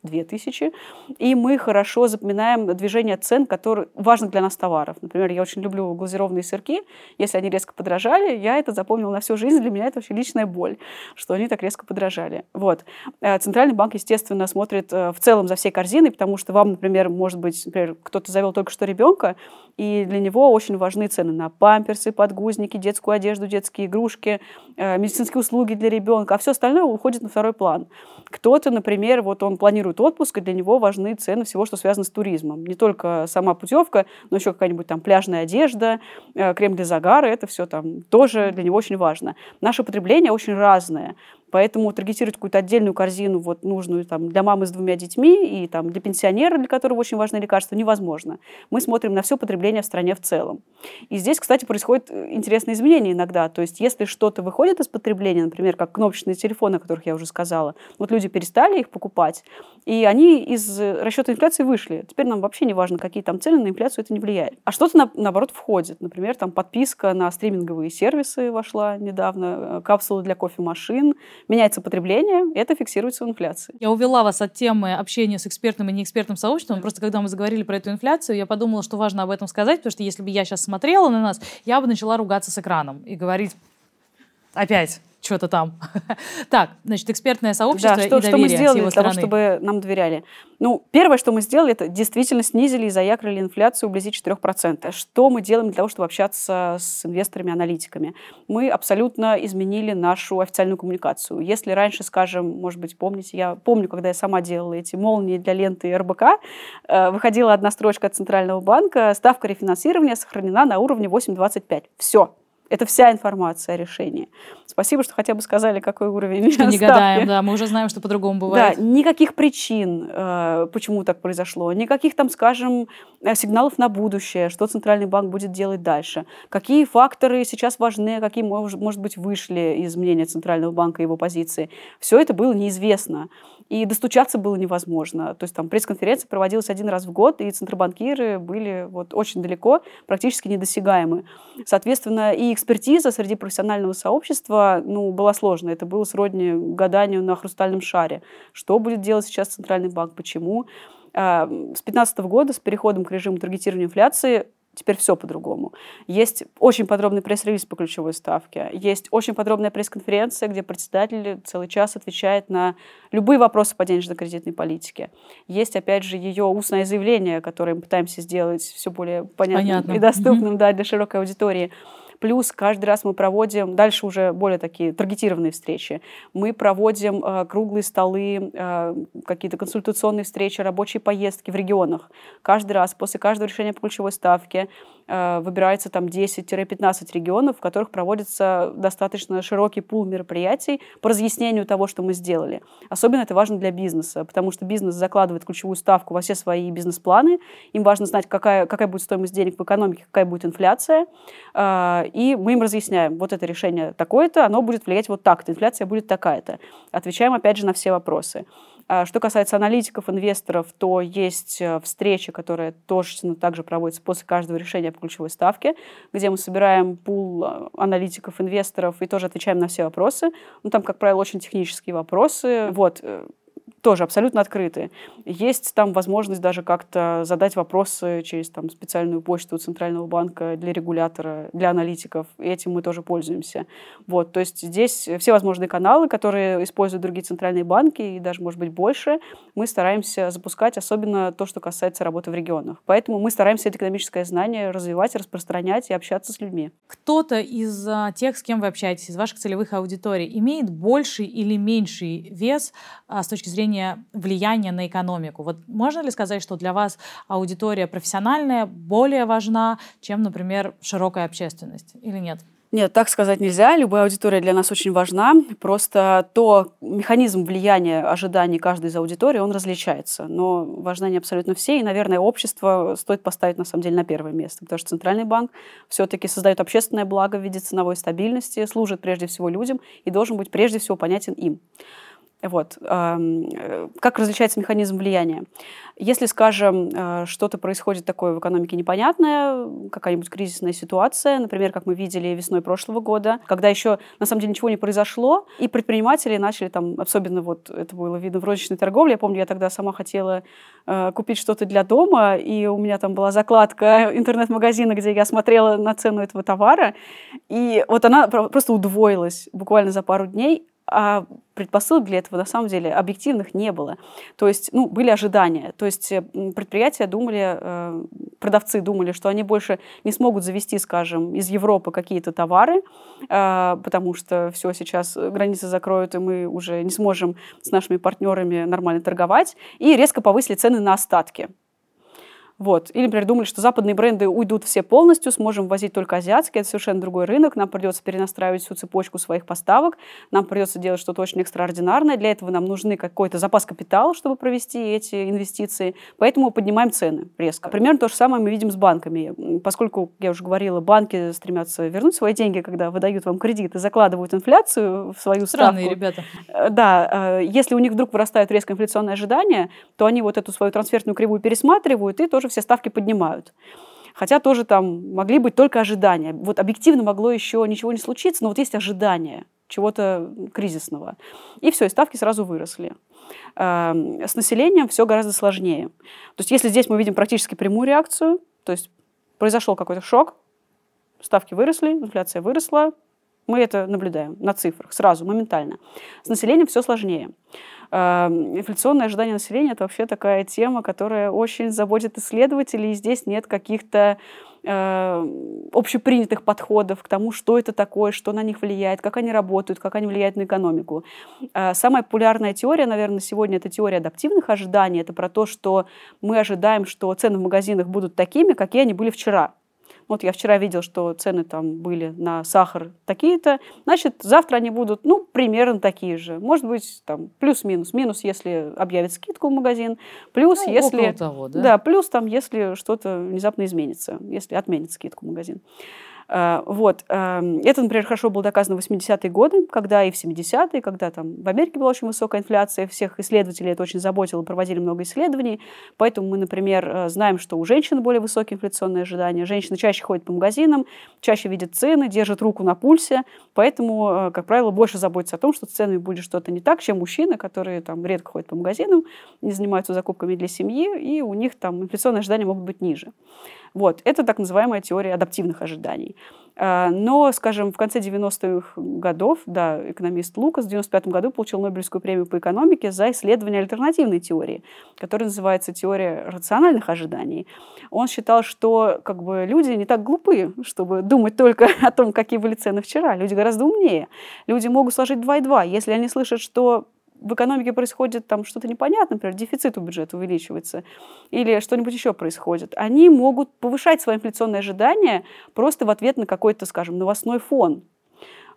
2000. И мы хорошо запоминаем движение цен, которые важны для нас товаров. Например, я очень люблю глазированные сырки. Если они резко подорожали, я это запомнила на всю жизнь. Для меня это вообще личная боль, что они так резко подорожали. Вот. Э, Центральный банк, естественно, смотрит э, в целом за всей корзиной, потому что вам, например, может быть, например, кто-то завел только что ребенка, и для него очень важны цены на памперсы, подгузники, детскую одежду, детские игрушки, э, медицинские услуги для ребенка, а все остальное уходит на второй план. Кто-то, например, вот он планирует отпуск, и для него важны цены всего, что связано с туризмом. Не только сама путевка, но еще какая-нибудь там пляжная одежда, э, крем для загара, это все там тоже для него очень важно. Наше потребление очень разное. Поэтому таргетировать какую-то отдельную корзину, вот нужную там, для мамы с двумя детьми и там, для пенсионера, для которого очень важны лекарства, невозможно. Мы смотрим на все потребление в стране в целом. И здесь, кстати, происходят э, интересные изменения иногда. То есть если что-то выходит из потребления, например, как кнопочные телефоны, о которых я уже сказала, вот люди перестали их покупать, и они из расчета инфляции вышли. Теперь нам вообще не важно, какие там цены, на инфляцию это не влияет. А что-то, на, наоборот, входит. Например, там подписка на стриминговые сервисы вошла недавно, э, капсулы для кофемашин, меняется потребление, это фиксируется в инфляции. Я увела вас от темы общения с экспертным и неэкспертным сообществом. Просто когда мы заговорили про эту инфляцию, я подумала, что важно об этом сказать, потому что если бы я сейчас смотрела на нас, я бы начала ругаться с экраном и говорить опять что-то там. так, значит, экспертное сообщество да, что, и что мы сделали для того, чтобы нам доверяли? Ну, первое, что мы сделали, это действительно снизили и заякрили инфляцию вблизи 4%. Что мы делаем для того, чтобы общаться с инвесторами, аналитиками? Мы абсолютно изменили нашу официальную коммуникацию. Если раньше, скажем, может быть, помните, я помню, когда я сама делала эти молнии для ленты РБК, э, выходила одна строчка от Центрального банка, ставка рефинансирования сохранена на уровне 8,25. Все это вся информация о решении. Спасибо, что хотя бы сказали, какой уровень Что не гадаем, да, мы уже знаем, что по-другому бывает. Да, никаких причин, э, почему так произошло, никаких там, скажем, э, сигналов на будущее, что Центральный банк будет делать дальше, какие факторы сейчас важны, какие, может быть, вышли из мнения Центрального банка и его позиции. Все это было неизвестно. И достучаться было невозможно. То есть там пресс-конференция проводилась один раз в год, и центробанкиры были вот очень далеко, практически недосягаемы. Соответственно, и экспертиза среди профессионального сообщества ну, была сложная. Это было сродни гаданию на хрустальном шаре. Что будет делать сейчас Центральный банк, почему? А, с 2015 года, с переходом к режиму таргетирования инфляции, Теперь все по-другому. Есть очень подробный пресс-релиз по ключевой ставке. Есть очень подробная пресс-конференция, где председатель целый час отвечает на любые вопросы по денежно-кредитной политике. Есть, опять же, ее устное заявление, которое мы пытаемся сделать все более понятным Понятно. и доступным да, для широкой аудитории. Плюс каждый раз мы проводим, дальше уже более такие таргетированные встречи, мы проводим э, круглые столы, э, какие-то консультационные встречи, рабочие поездки в регионах. Каждый раз после каждого решения по ключевой ставке Э, выбирается там 10-15 регионов, в которых проводится достаточно широкий пул мероприятий по разъяснению того, что мы сделали. Особенно это важно для бизнеса, потому что бизнес закладывает ключевую ставку во все свои бизнес-планы. Им важно знать, какая, какая будет стоимость денег в экономике, какая будет инфляция. Э, и мы им разъясняем, вот это решение такое-то, оно будет влиять вот так-то, инфляция будет такая-то. Отвечаем опять же на все вопросы. А что касается аналитиков, инвесторов, то есть э, встречи, которые точно также проводятся после каждого решения по ключевой ставке, где мы собираем пул э, аналитиков, инвесторов и тоже отвечаем на все вопросы. Ну, там, как правило, очень технические вопросы. Вот э, тоже абсолютно открыты. Есть там возможность даже как-то задать вопросы через там, специальную почту Центрального банка для регулятора, для аналитиков. И этим мы тоже пользуемся. Вот, то есть здесь все возможные каналы, которые используют другие центральные банки, и даже, может быть, больше, мы стараемся запускать, особенно то, что касается работы в регионах. Поэтому мы стараемся это экономическое знание развивать, распространять и общаться с людьми. Кто-то из а, тех, с кем вы общаетесь, из ваших целевых аудиторий, имеет больший или меньший вес а, с точки зрения зрения влияния на экономику. Вот можно ли сказать, что для вас аудитория профессиональная более важна, чем, например, широкая общественность или нет? Нет, так сказать нельзя. Любая аудитория для нас очень важна. Просто то механизм влияния ожиданий каждой из аудиторий, он различается. Но важны они абсолютно все. И, наверное, общество стоит поставить, на самом деле, на первое место. Потому что Центральный банк все-таки создает общественное благо в виде ценовой стабильности, служит прежде всего людям и должен быть прежде всего понятен им. Вот. Э, как различается механизм влияния? Если, скажем, э, что-то происходит такое в экономике непонятное, какая-нибудь кризисная ситуация, например, как мы видели весной прошлого года, когда еще на самом деле ничего не произошло, и предприниматели начали там, особенно вот это было видно в розничной торговле, я помню, я тогда сама хотела э, купить что-то для дома, и у меня там была закладка интернет-магазина, где я смотрела на цену этого товара, и вот она просто удвоилась буквально за пару дней, а предпосылок для этого на самом деле объективных не было. То есть, ну, были ожидания. То есть э, предприятия думали, э, продавцы думали, что они больше не смогут завести, скажем, из Европы какие-то товары, э, потому что все, сейчас границы закроют, и мы уже не сможем с нашими партнерами нормально торговать, и резко повысили цены на остатки. Вот. Или, например, думали, что западные бренды уйдут все полностью, сможем возить только азиатские, это совершенно другой рынок, нам придется перенастраивать всю цепочку своих поставок, нам придется делать что-то очень экстраординарное, для этого нам нужны какой-то запас капитала, чтобы провести эти инвестиции, поэтому поднимаем цены резко. Примерно то же самое мы видим с банками. Поскольку, я уже говорила, банки стремятся вернуть свои деньги, когда выдают вам кредит и закладывают инфляцию в свою Странные ставку. ребята. Э, Да, э, если у них вдруг вырастают резко инфляционные ожидания, то они вот эту свою трансферную кривую пересматривают и тоже все ставки поднимают. Хотя тоже там могли быть только ожидания. Вот объективно могло еще ничего не случиться, но вот есть ожидания чего-то кризисного. И все, и ставки сразу выросли. Эм, С населением все гораздо сложнее. То есть если здесь мы видим практически прямую реакцию, то есть произошел какой-то шок, ставки выросли, инфляция выросла, мы это наблюдаем на цифрах сразу, моментально. С населением все сложнее. Инфляционное ожидание населения – это вообще такая тема, которая очень заботит исследователей, и здесь нет каких-то общепринятых подходов к тому, что это такое, что на них влияет, как они работают, как они влияют на экономику. Э, Самая популярная теория, наверное, сегодня это теория адаптивных ожиданий. Это про то, что мы ожидаем, что цены в магазинах будут такими, какие они были вчера. Вот я вчера видел, что цены там были на сахар такие-то, значит, завтра они будут, ну, примерно такие же. Может быть, там, плюс-минус. Минус, если объявят скидку в магазин, плюс, Ну, если... того, да? Да, плюс там, если что-то внезапно изменится, если отменят скидку в магазин. Э, Вот. эм, Это, например, хорошо было доказано в 80-е годы, когда и в 70-е, когда там в Америке была очень высокая инфляция, всех исследователей это очень заботило, проводили много исследований. Поэтому мы, например, э, знаем, что у женщин более высокие инфляционные ожидания. Женщины чаще ходят по магазинам, чаще видят цены, держат руку на пульсе, поэтому, э, как правило, больше заботятся о том, что с ценами будет что-то не так, чем мужчины, которые там редко ходят по магазинам, не занимаются закупками для семьи, и у них там инфляционные ожидания могут быть ниже. Вот. Это так называемая теория адаптивных ожиданий. А, Но, скажем, в конце 90-х годов, да, экономист Лукас в 95 году получил Нобелевскую премию по экономике за исследование альтернативной теории, которая называется теория рациональных ожиданий. Он считал, что как бы, люди не так глупы, чтобы думать только о том, какие были цены вчера. Люди гораздо умнее. Люди могут сложить 2 и 2. Если они слышат, что в экономике происходит там что-то непонятное, например, дефицит у бюджета увеличивается, или что-нибудь еще происходит, они могут повышать свои инфляционные ожидания просто в ответ на какой-то, скажем, новостной фон.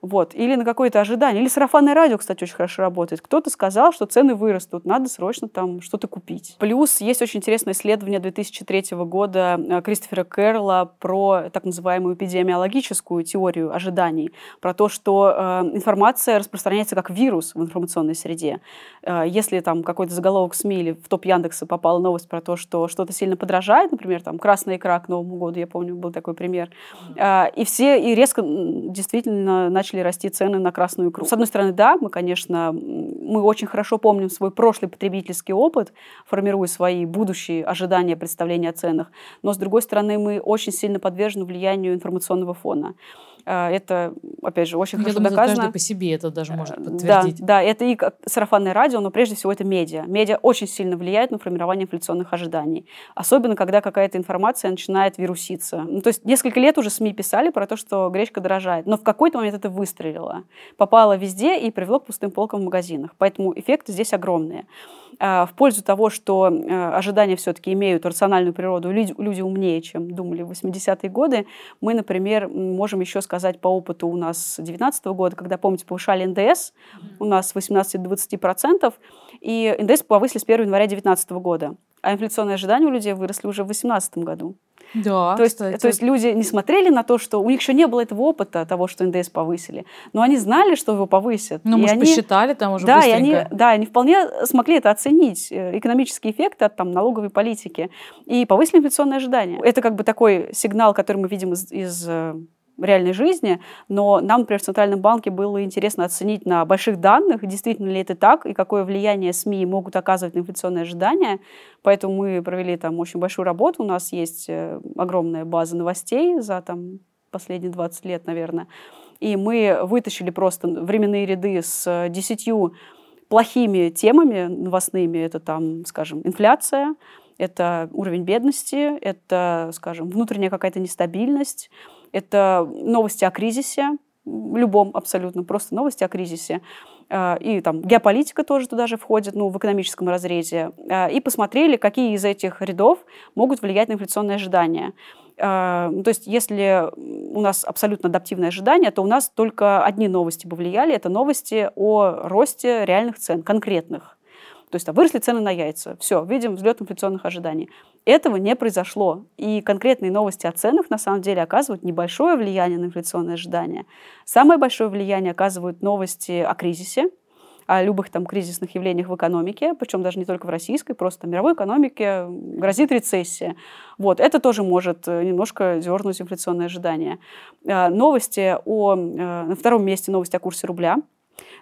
Вот. Или на какое-то ожидание. Или сарафанное радио, кстати, очень хорошо работает. Кто-то сказал, что цены вырастут, надо срочно там что-то купить. Плюс есть очень интересное исследование 2003 года э, Кристофера Кэрролла про так называемую эпидемиологическую теорию ожиданий, про то, что э, информация распространяется как вирус в информационной среде. Э, если там какой-то заголовок СМИ или в топ Яндекса попала новость про то, что что-то сильно подражает, например, там красная икра к Новому году, я помню, был такой пример, э, и все и резко действительно начали расти цены на красную икру. С одной стороны, да, мы, конечно, мы очень хорошо помним свой прошлый потребительский опыт, формируя свои будущие ожидания, представления о ценах, но, с другой стороны, мы очень сильно подвержены влиянию информационного фона. Э, Это, опять же, очень Я хорошо думаю, доказано. каждый по себе это даже может Да, подтвердить. да, это и сарафанное радио, но прежде всего это медиа. Медиа очень сильно влияет на формирование инфляционных ожиданий. Особенно, когда какая-то информация начинает вируситься. Ну, то есть несколько лет уже СМИ писали про то, что гречка дорожает. Но в какой-то момент это выстрелило. Попало везде и привело к пустым полкам в магазинах. Поэтому эффекты здесь огромные. А, В пользу того, что э, ожидания все-таки имеют рациональную природу, люди, люди умнее, чем думали в 80-е годы, мы, например, можем еще сказать по опыту у нас 2019 года, когда, помните, повышали НДС у нас с 18 до 20%, и НДС повысили с 1 января 2019 года. А инфляционные ожидания у людей выросли уже в 2018 году. Да, то, есть, кстати. то есть люди не смотрели на то, что у них еще не было этого опыта того, что НДС повысили, но они знали, что его повысят. Ну, И может, они- посчитали там уже да, и они, быстренько. да, они вполне смогли это оценить, э, экономические эффекты от там, налоговой политики, и повысили инфляционные ожидания. Это как бы такой сигнал, который мы видим из, из э, реальной жизни, но нам, например, в Центральном банке было интересно оценить на больших данных, действительно ли это так, и какое влияние СМИ могут оказывать на инфляционные ожидания. Поэтому мы провели там очень большую работу. У нас есть э, огромная база новостей за там, последние 20 лет, наверное. И мы вытащили просто временные ряды с 10 плохими темами новостными. Это там, скажем, инфляция, это уровень бедности, это, скажем, внутренняя какая-то нестабильность, это новости о кризисе, любом абсолютно, просто новости о кризисе. э, и там геополитика тоже туда же входит, ну, в экономическом разрезе, э, и посмотрели, какие из этих рядов могут влиять на инфляционные ожидания. То есть, если у нас абсолютно адаптивное ожидание, то у нас только одни новости бы влияли. Это новости о росте реальных цен, конкретных. То есть, а выросли цены на яйца. Все, видим взлет инфляционных ожиданий. Этого не произошло. И конкретные новости о ценах на самом деле оказывают небольшое влияние на инфляционные ожидания. Самое большое влияние оказывают новости о кризисе, о любых там кризисных явлениях в экономике, причем даже не только в российской, просто мировой экономике грозит рецессия. Вот, это тоже может э, немножко дернуть инфляционные ожидания. Э, новости о... Э, на втором месте новости о курсе рубля –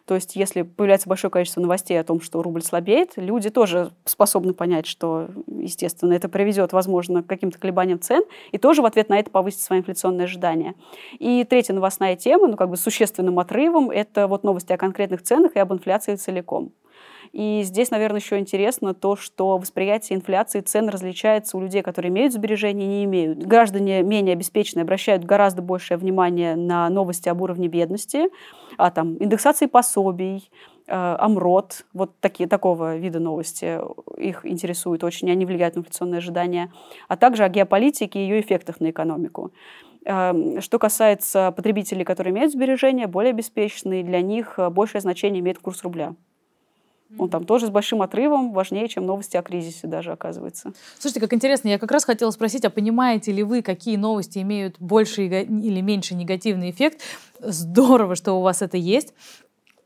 то есть если появляется большое количество новостей о том, что рубль слабеет, люди тоже способны понять, что, естественно, это приведет, возможно, к каким-то колебаниям цен, и тоже в ответ на это повысить свои инфляционные ожидания. И третья новостная тема, ну как бы существенным отрывом, это вот новости о конкретных ценах и об инфляции целиком. И здесь, наверное, еще интересно то, что восприятие инфляции цен различается у людей, которые имеют сбережения и не имеют. Граждане менее обеспеченные обращают гораздо большее внимание на новости об уровне бедности, а там индексации пособий, э, ОМРОД, вот такие, такого вида новости их интересуют очень, они влияют на инфляционные ожидания, а также о геополитике и ее эффектах на экономику. Эм, что касается потребителей, которые имеют сбережения, более обеспеченные, для них большее значение имеет курс рубля. Он там тоже с большим отрывом, важнее, чем новости о кризисе даже оказывается. Слушайте, как интересно, я как раз хотела спросить, а понимаете ли вы, какие новости имеют больше или меньше негативный эффект? Здорово, что у вас это есть.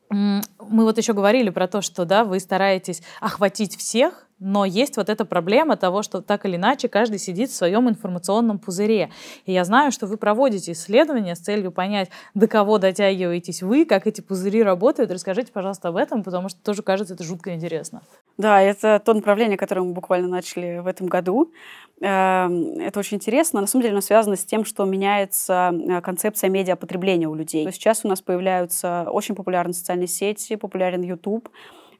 Мы вот еще говорили про то, что да, вы стараетесь охватить всех, но есть вот эта проблема того, что так или иначе каждый сидит в своем информационном пузыре. И я знаю, что вы проводите исследования с целью понять, до кого дотягиваетесь вы, как эти пузыри работают. Расскажите, пожалуйста, об этом, потому что тоже кажется это жутко интересно. Да, это то направление, которое мы буквально начали в этом году. Эм, это очень интересно. На самом деле оно связано с тем, что меняется э, концепция медиапотребления у людей. Сейчас у нас появляются очень популярные социальные сети, популярен YouTube,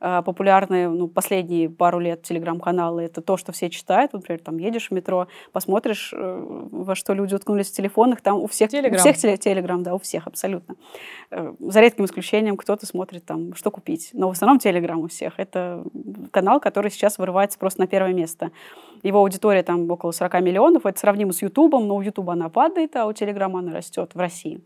популярные ну, последние пару лет телеграм-каналы, это то, что все читают. Например, там едешь в метро, посмотришь, э, во что люди уткнулись в телефонах, там у всех, телеграм. у всех телеграм, да, у всех абсолютно. Э, за редким исключением кто-то смотрит там, что купить. Но в основном телеграм у всех. Это канал, который сейчас вырывается просто на первое место. Его аудитория там около 40 миллионов. Это сравнимо с Ютубом, но у Ютуба она падает, а у Телеграма она растет в России.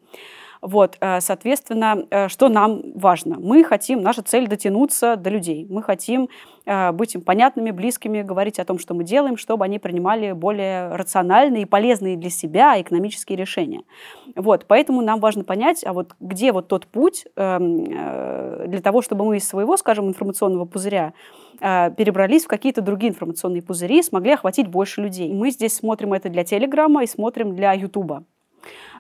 Вот, э, соответственно, э, что нам важно? Мы хотим, наша цель дотянуться до людей. Мы хотим э, быть им понятными, близкими, говорить о том, что мы делаем, чтобы они принимали более рациональные и полезные для себя экономические решения. Вот, поэтому нам важно понять, а вот где вот тот путь эм, для того, чтобы мы из своего, скажем, информационного пузыря перебрались в какие-то другие информационные пузыри, смогли охватить больше людей. Мы здесь смотрим это для Телеграма и смотрим для Ютуба.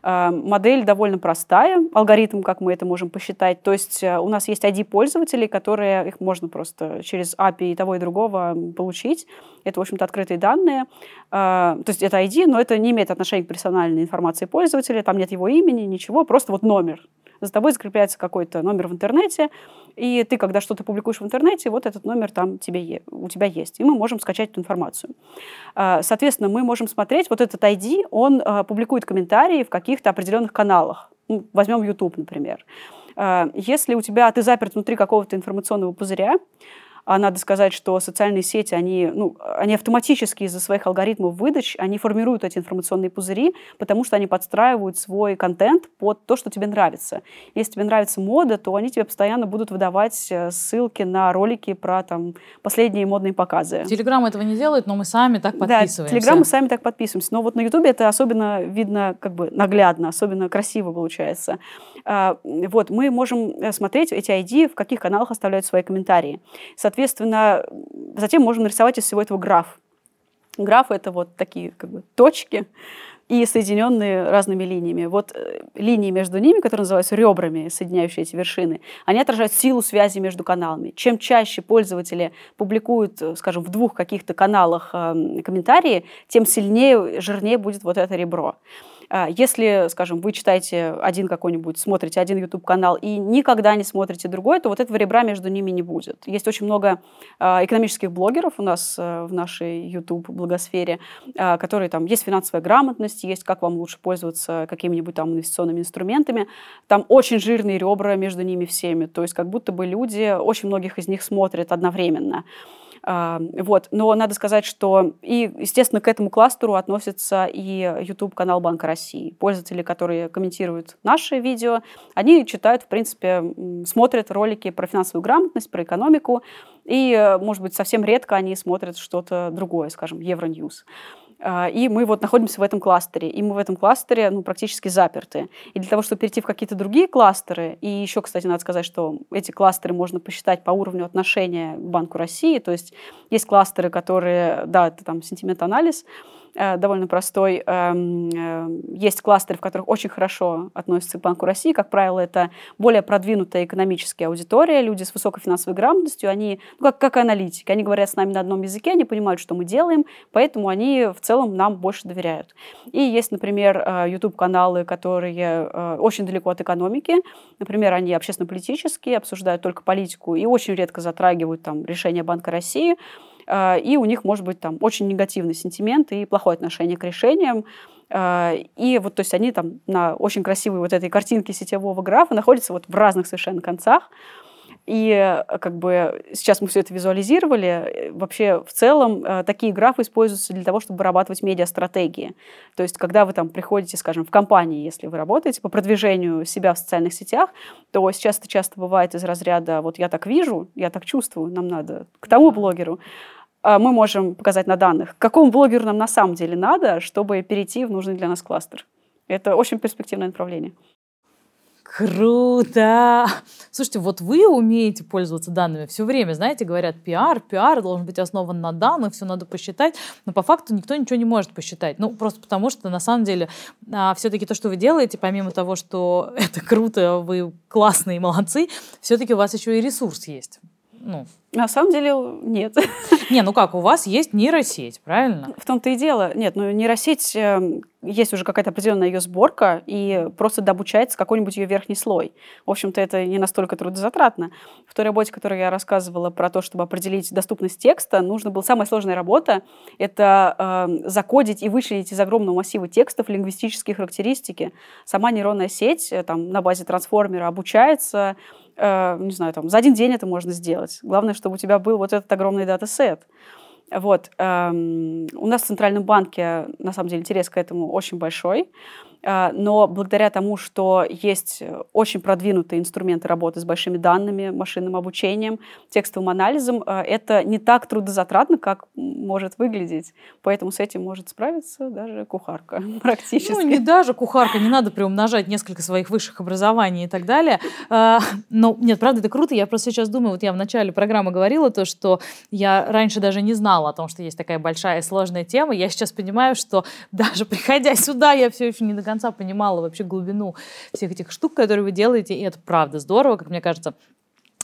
Э, модель довольно простая, алгоритм, как мы это можем посчитать. То есть э, у нас есть ID пользователей, которые их можно просто через API и того и другого получить. Это, в общем-то, открытые данные. Э, то есть это ID, но это не имеет отношения к персональной информации пользователя, там нет его имени, ничего, просто вот номер. За тобой закрепляется какой-то номер в интернете, и ты, когда что-то публикуешь в интернете, вот этот номер там тебе, у тебя есть. И мы можем скачать эту информацию. А, соответственно, мы можем смотреть, вот этот ID, он а, публикует комментарии в каких-то определенных каналах. Ну, возьмем YouTube, например. А, если у тебя, ты заперт внутри какого-то информационного пузыря, а надо сказать, что социальные сети, они, ну, они автоматически из-за своих алгоритмов выдач, они формируют эти информационные пузыри, потому что они подстраивают свой контент под то, что тебе нравится. Если тебе нравится мода, то они тебе постоянно будут выдавать э, ссылки на ролики про там, последние модные показы. Телеграм этого не делает, но мы сами так подписываемся. Да, Телеграм мы сами так подписываемся. Но вот на Ютубе это особенно видно как бы наглядно, особенно красиво получается. А, вот, мы можем э, смотреть эти ID, в каких каналах оставляют свои комментарии. Соответственно, затем можем нарисовать из всего этого граф. Граф — это вот такие как бы точки, и соединенные разными линиями. Вот э, линии между ними, которые называются ребрами, соединяющие эти вершины, они отражают силу связи между каналами. Чем чаще пользователи публикуют, э, скажем, в двух каких-то каналах комментарии, тем сильнее, жирнее будет вот это ребро. А, если, скажем, вы читаете один какой-нибудь, смотрите один YouTube-канал и никогда не смотрите другой, то вот этого ребра между ними не будет. Есть очень много а, экономических блогеров у нас э, в нашей YouTube-благосфере, а, которые там, есть финансовая грамотность, есть как вам лучше пользоваться какими-нибудь там инвестиционными инструментами. Там очень жирные ребра между ними всеми. То есть как будто бы люди, очень многих из них смотрят одновременно. А, вот. Но надо сказать, что и, естественно, к этому кластеру относится и YouTube-канал Банка России. Пользователи, которые комментируют наши видео, они читают, в принципе, смотрят ролики про финансовую грамотность, про экономику, и, может быть, совсем редко они смотрят что-то другое, скажем, Евроньюз. А, и мы вот находимся в этом кластере. И мы в этом кластере ну, практически заперты. И для того, чтобы перейти в какие-то другие кластеры, и еще, кстати, надо сказать, что эти кластеры можно посчитать по уровню отношения к Банку России. То есть есть кластеры, которые, да, это там сентимент-анализ, довольно простой. Эм, э, есть кластеры, в которых очень хорошо относятся к Банку России. Как правило, это более продвинутая экономическая аудитория, люди с высокой финансовой грамотностью, они, ну, как, как аналитики, они говорят с нами на одном языке, они понимают, что мы делаем, поэтому они в целом нам больше доверяют. И есть, например, YouTube-каналы, э, которые очень далеко от экономики. Например, они общественно-политические, обсуждают только политику и очень редко затрагивают там, решения Банка России. А, и у них может быть там очень негативный сентимент и плохое отношение к решениям. А, и вот, то есть они там на очень красивой вот этой картинке сетевого графа находятся вот в разных совершенно концах. И э, как бы сейчас мы все это визуализировали. Э, вообще в целом э, такие графы используются для того, чтобы вырабатывать медиа-стратегии. То есть когда вы там приходите, скажем, в компании, если вы работаете по продвижению себя в социальных сетях, то сейчас это часто бывает из разряда «вот я так вижу, я так чувствую, нам надо к тому блогеру». А мы можем показать на данных, какому блогеру нам на самом деле надо, чтобы перейти в нужный для нас кластер. Это очень перспективное направление. Круто! Слушайте, вот вы умеете пользоваться данными все время. Знаете, говорят, пиар, пиар должен быть основан на данных, все надо посчитать. Но по факту никто ничего не может посчитать. Ну, просто потому что, на самом деле, а, все-таки то, что вы делаете, помимо того, что это круто, вы классные, молодцы, все-таки у вас еще и ресурс есть. Ну, на самом деле нет. Не, ну как, у вас есть нейросеть, правильно? В том-то и дело. Нет, ну нейросеть, эм, есть уже какая-то определенная ее сборка, и просто добучается какой-нибудь ее верхний слой. В общем-то, это не настолько трудозатратно. В той работе, которую я рассказывала про то, чтобы определить доступность текста, нужно была самая сложная работа — это э, закодить и вычленить из огромного массива текстов лингвистические характеристики. Сама нейронная сеть э, там, на базе трансформера обучается, э, не знаю, там, за один день это можно сделать. Главное, чтобы у тебя был вот этот огромный датасет. Вот. Эм, у нас в Центральном банке, на самом деле, интерес к этому очень большой. А, но благодаря тому, что есть очень продвинутые инструменты работы с большими данными, машинным обучением, текстовым анализом, а, это не так трудозатратно, как может выглядеть. Поэтому с этим может справиться даже кухарка практически. Ну, не даже кухарка, не надо приумножать несколько своих высших образований и так далее. А, но нет, правда, это круто. Я просто сейчас думаю, вот я в начале программы говорила то, что я раньше даже не знала о том, что есть такая большая и сложная тема. Я сейчас понимаю, что даже приходя сюда, я все еще не до конца понимала вообще глубину всех этих штук, которые вы делаете, и это правда здорово, как мне кажется.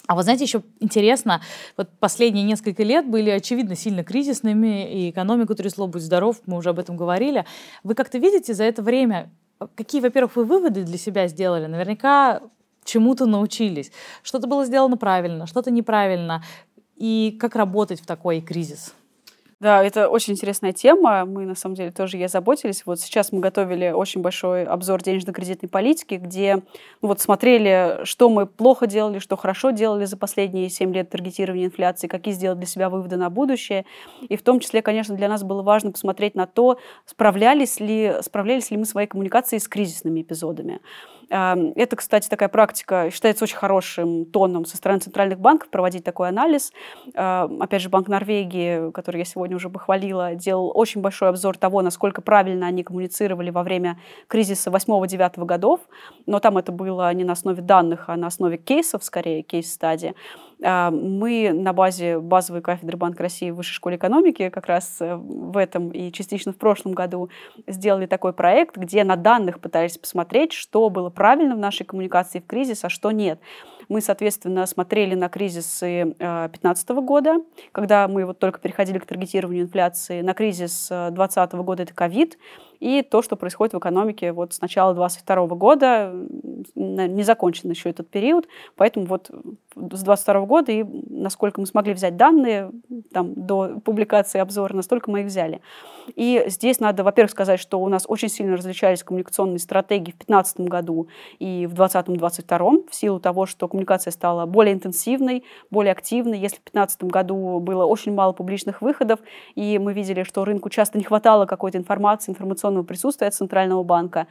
А вот знаете, еще интересно, вот последние несколько лет были, очевидно, сильно кризисными, и экономику трясло, будь здоров, мы уже об этом говорили. Вы как-то видите за это время, какие, во-первых, вы выводы для себя сделали? Наверняка чему-то научились. Что-то было сделано правильно, что-то неправильно. И как работать в такой кризис? Да, это очень интересная тема. Мы, на самом деле, тоже ей заботились. Вот сейчас мы готовили очень большой обзор денежно-кредитной политики, где ну, вот смотрели, что мы плохо делали, что хорошо делали за последние 7 лет таргетирования инфляции, какие сделали для себя выводы на будущее. И в том числе, конечно, для нас было важно посмотреть на то, справлялись ли, справлялись ли мы своей коммуникацией с кризисными эпизодами. Это, кстати, такая практика считается очень хорошим тоном со стороны центральных банков проводить такой анализ. Опять же, Банк Норвегии, который я сегодня уже похвалила, делал очень большой обзор того, насколько правильно они коммуницировали во время кризиса 8-9 годов. Но там это было не на основе данных, а на основе кейсов, скорее, кейс-стадии. А, мы на базе базовой кафедры Банка России в Высшей школе экономики как раз э, в этом и частично в прошлом году сделали такой проект, где на данных пытались посмотреть, что было правильно в нашей коммуникации в кризис, а что нет. Мы, соответственно, смотрели на кризисы 2015 э, года, когда мы вот только переходили к таргетированию инфляции, на кризис 2020 э, года это ковид, и то, что происходит в экономике вот с начала 2022 года, не закончен еще этот период, поэтому вот с 2022 года и насколько мы смогли взять данные там, до публикации обзора, настолько мы их взяли. И здесь надо, во-первых, сказать, что у нас очень сильно различались коммуникационные стратегии в 2015 году и в 2020-2022 в силу того, что коммуникация стала более интенсивной, более активной. Если в 2015 году было очень мало публичных выходов, и мы видели, что рынку часто не хватало какой-то информации, информационного присутствия Центрального банка,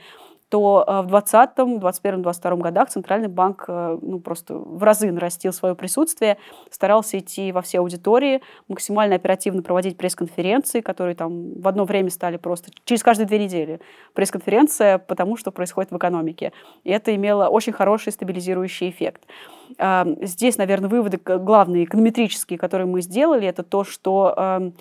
то э, в 2020, 2021, 2022 годах Центральный банк э, ну, просто в разы нарастил свое присутствие, старался идти во все аудитории, максимально оперативно проводить пресс-конференции, которые там в одно время стали просто через каждые две недели. Пресс-конференция потому, что происходит в экономике. И это имело очень хороший стабилизирующий эффект. А, здесь, наверное, выводы главные, эконометрические, которые мы сделали, это то, что эм,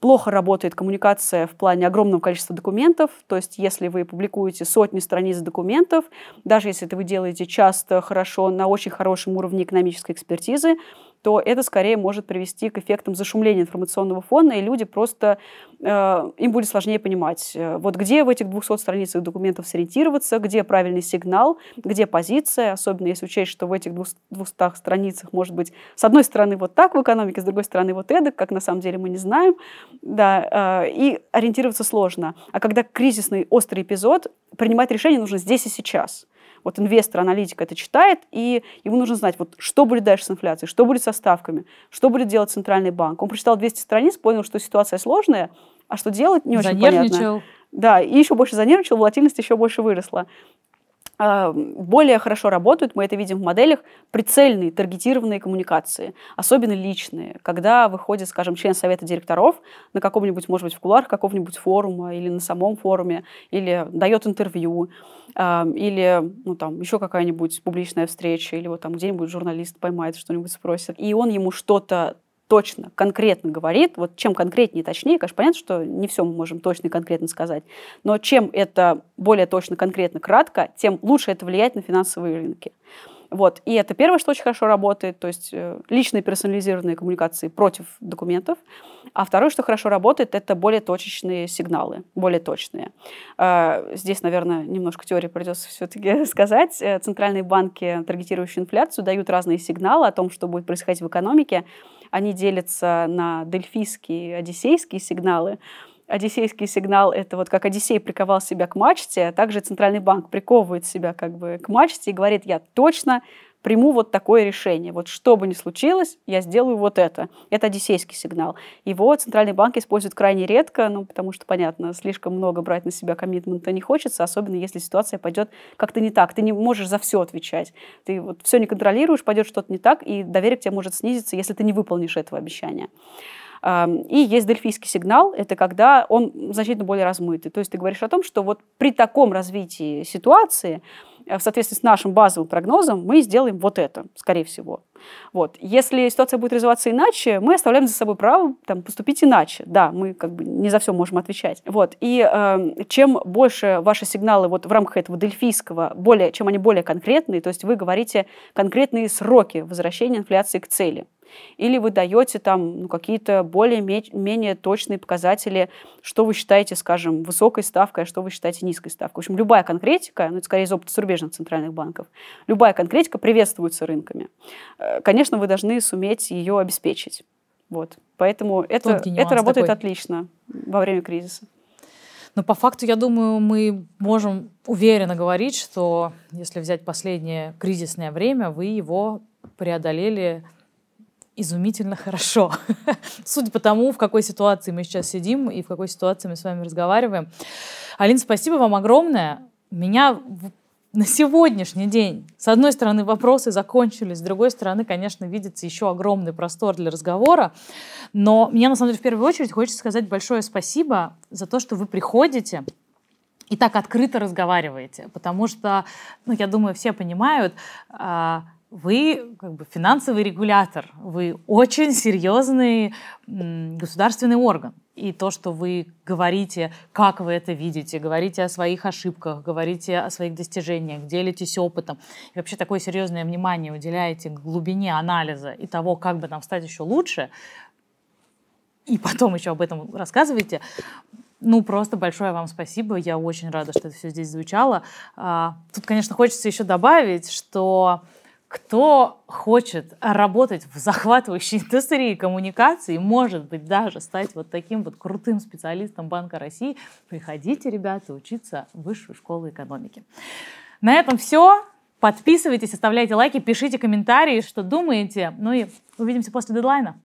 Плохо работает коммуникация в плане огромного количества документов. То есть, если вы публикуете сотни страниц документов, даже если это вы делаете часто, хорошо, на очень хорошем уровне экономической экспертизы, то это скорее может привести к эффектам зашумления информационного фона, и люди просто, э, им будет сложнее понимать, э, вот где в этих 200 страницах документов сориентироваться, где правильный сигнал, где позиция, особенно если учесть, что в этих 200 страницах может быть с одной стороны вот так в экономике, с другой стороны вот эдак, как на самом деле мы не знаем, да, э, и ориентироваться сложно. А когда кризисный острый эпизод, принимать решение нужно здесь и сейчас – вот инвестор, аналитик это читает, и ему нужно знать, вот, что будет дальше с инфляцией, что будет со ставками, что будет делать Центральный банк. Он прочитал 200 страниц, понял, что ситуация сложная, а что делать, не очень понятно. Да, и еще больше занервничал, волатильность еще больше выросла. А, более хорошо работают, мы это видим в моделях, прицельные, таргетированные коммуникации, особенно личные, когда выходит, скажем, член совета директоров на каком-нибудь, может быть, в куларах какого-нибудь форума или на самом форуме, или дает интервью, а, или ну, там, еще какая-нибудь публичная встреча, или вот там где-нибудь журналист поймает, что-нибудь спросит, и он ему что-то точно, конкретно говорит, вот чем конкретнее точнее, конечно, понятно, что не все мы можем точно и конкретно сказать, но чем это более точно, конкретно, кратко, тем лучше это влияет на финансовые рынки. Вот. И это первое, что очень хорошо работает, то есть э, личные персонализированные коммуникации против документов. А второе, что хорошо работает, это более точечные сигналы, более точные. Э, здесь, наверное, немножко теории придется все-таки сказать. Э, центральные банки, таргетирующие инфляцию, дают разные сигналы о том, что будет происходить в экономике. Они делятся на дельфийские одиссейские сигналы. Одиссейский сигнал — это вот как Одиссей приковал себя к мачте, а также Центральный банк приковывает себя как бы к мачте и говорит, я точно приму вот такое решение. Вот что бы ни случилось, я сделаю вот это. Это одиссейский сигнал. Его Центральный банк использует крайне редко, ну, потому что, понятно, слишком много брать на себя коммитмента не хочется, особенно если ситуация пойдет как-то не так. Ты не можешь за все отвечать. Ты вот все не контролируешь, пойдет что-то не так, и доверие к тебе может снизиться, если ты не выполнишь этого обещания. И есть дельфийский сигнал, это когда он значительно более размытый. То есть ты говоришь о том, что вот при таком развитии ситуации Э, в соответствии с нашим базовым прогнозом мы сделаем вот это, скорее всего. Вот. Если ситуация будет развиваться иначе, мы оставляем за собой право там, поступить иначе. Да, мы как бы не за все можем отвечать. Вот. И э, чем больше ваши сигналы вот в рамках этого дельфийского, более, чем они более конкретные, то есть вы говорите конкретные сроки возвращения инфляции к цели или вы даете там ну, какие-то более-менее точные показатели, что вы считаете, скажем, высокой ставкой, а что вы считаете низкой ставкой. В общем, любая конкретика, ну это скорее из опыта зарубежных центральных банков, любая конкретика приветствуется рынками. Э, конечно, вы должны суметь ее обеспечить. Вот. Поэтому это, это работает такой. отлично во время кризиса. Но по факту, я думаю, мы можем уверенно говорить, что если взять последнее кризисное время, вы его преодолели изумительно хорошо. Судя по тому, в какой ситуации мы сейчас сидим и в какой ситуации мы с вами разговариваем. Алина, спасибо вам огромное. Меня на сегодняшний день, с одной стороны, вопросы закончились, с другой стороны, конечно, видится еще огромный простор для разговора. Но мне, на самом деле, в первую очередь хочется сказать большое спасибо за то, что вы приходите и так открыто разговариваете. Потому что, ну, я думаю, все понимают, а, вы как бы финансовый регулятор, вы очень серьезный государственный орган. И то, что вы говорите, как вы это видите, говорите о своих ошибках, говорите о своих достижениях, делитесь опытом, и вообще такое серьезное внимание уделяете глубине анализа и того, как бы нам стать еще лучше, и потом еще об этом рассказываете, ну, просто большое вам спасибо. Я очень рада, что это все здесь звучало. А, тут, конечно, хочется еще добавить, что кто хочет работать в захватывающей индустрии коммуникаций, может быть, даже стать вот таким вот крутым специалистом Банка России, приходите, ребята, учиться в высшую школу экономики. На этом все. Подписывайтесь, оставляйте лайки, пишите комментарии, что думаете. Ну и увидимся после дедлайна.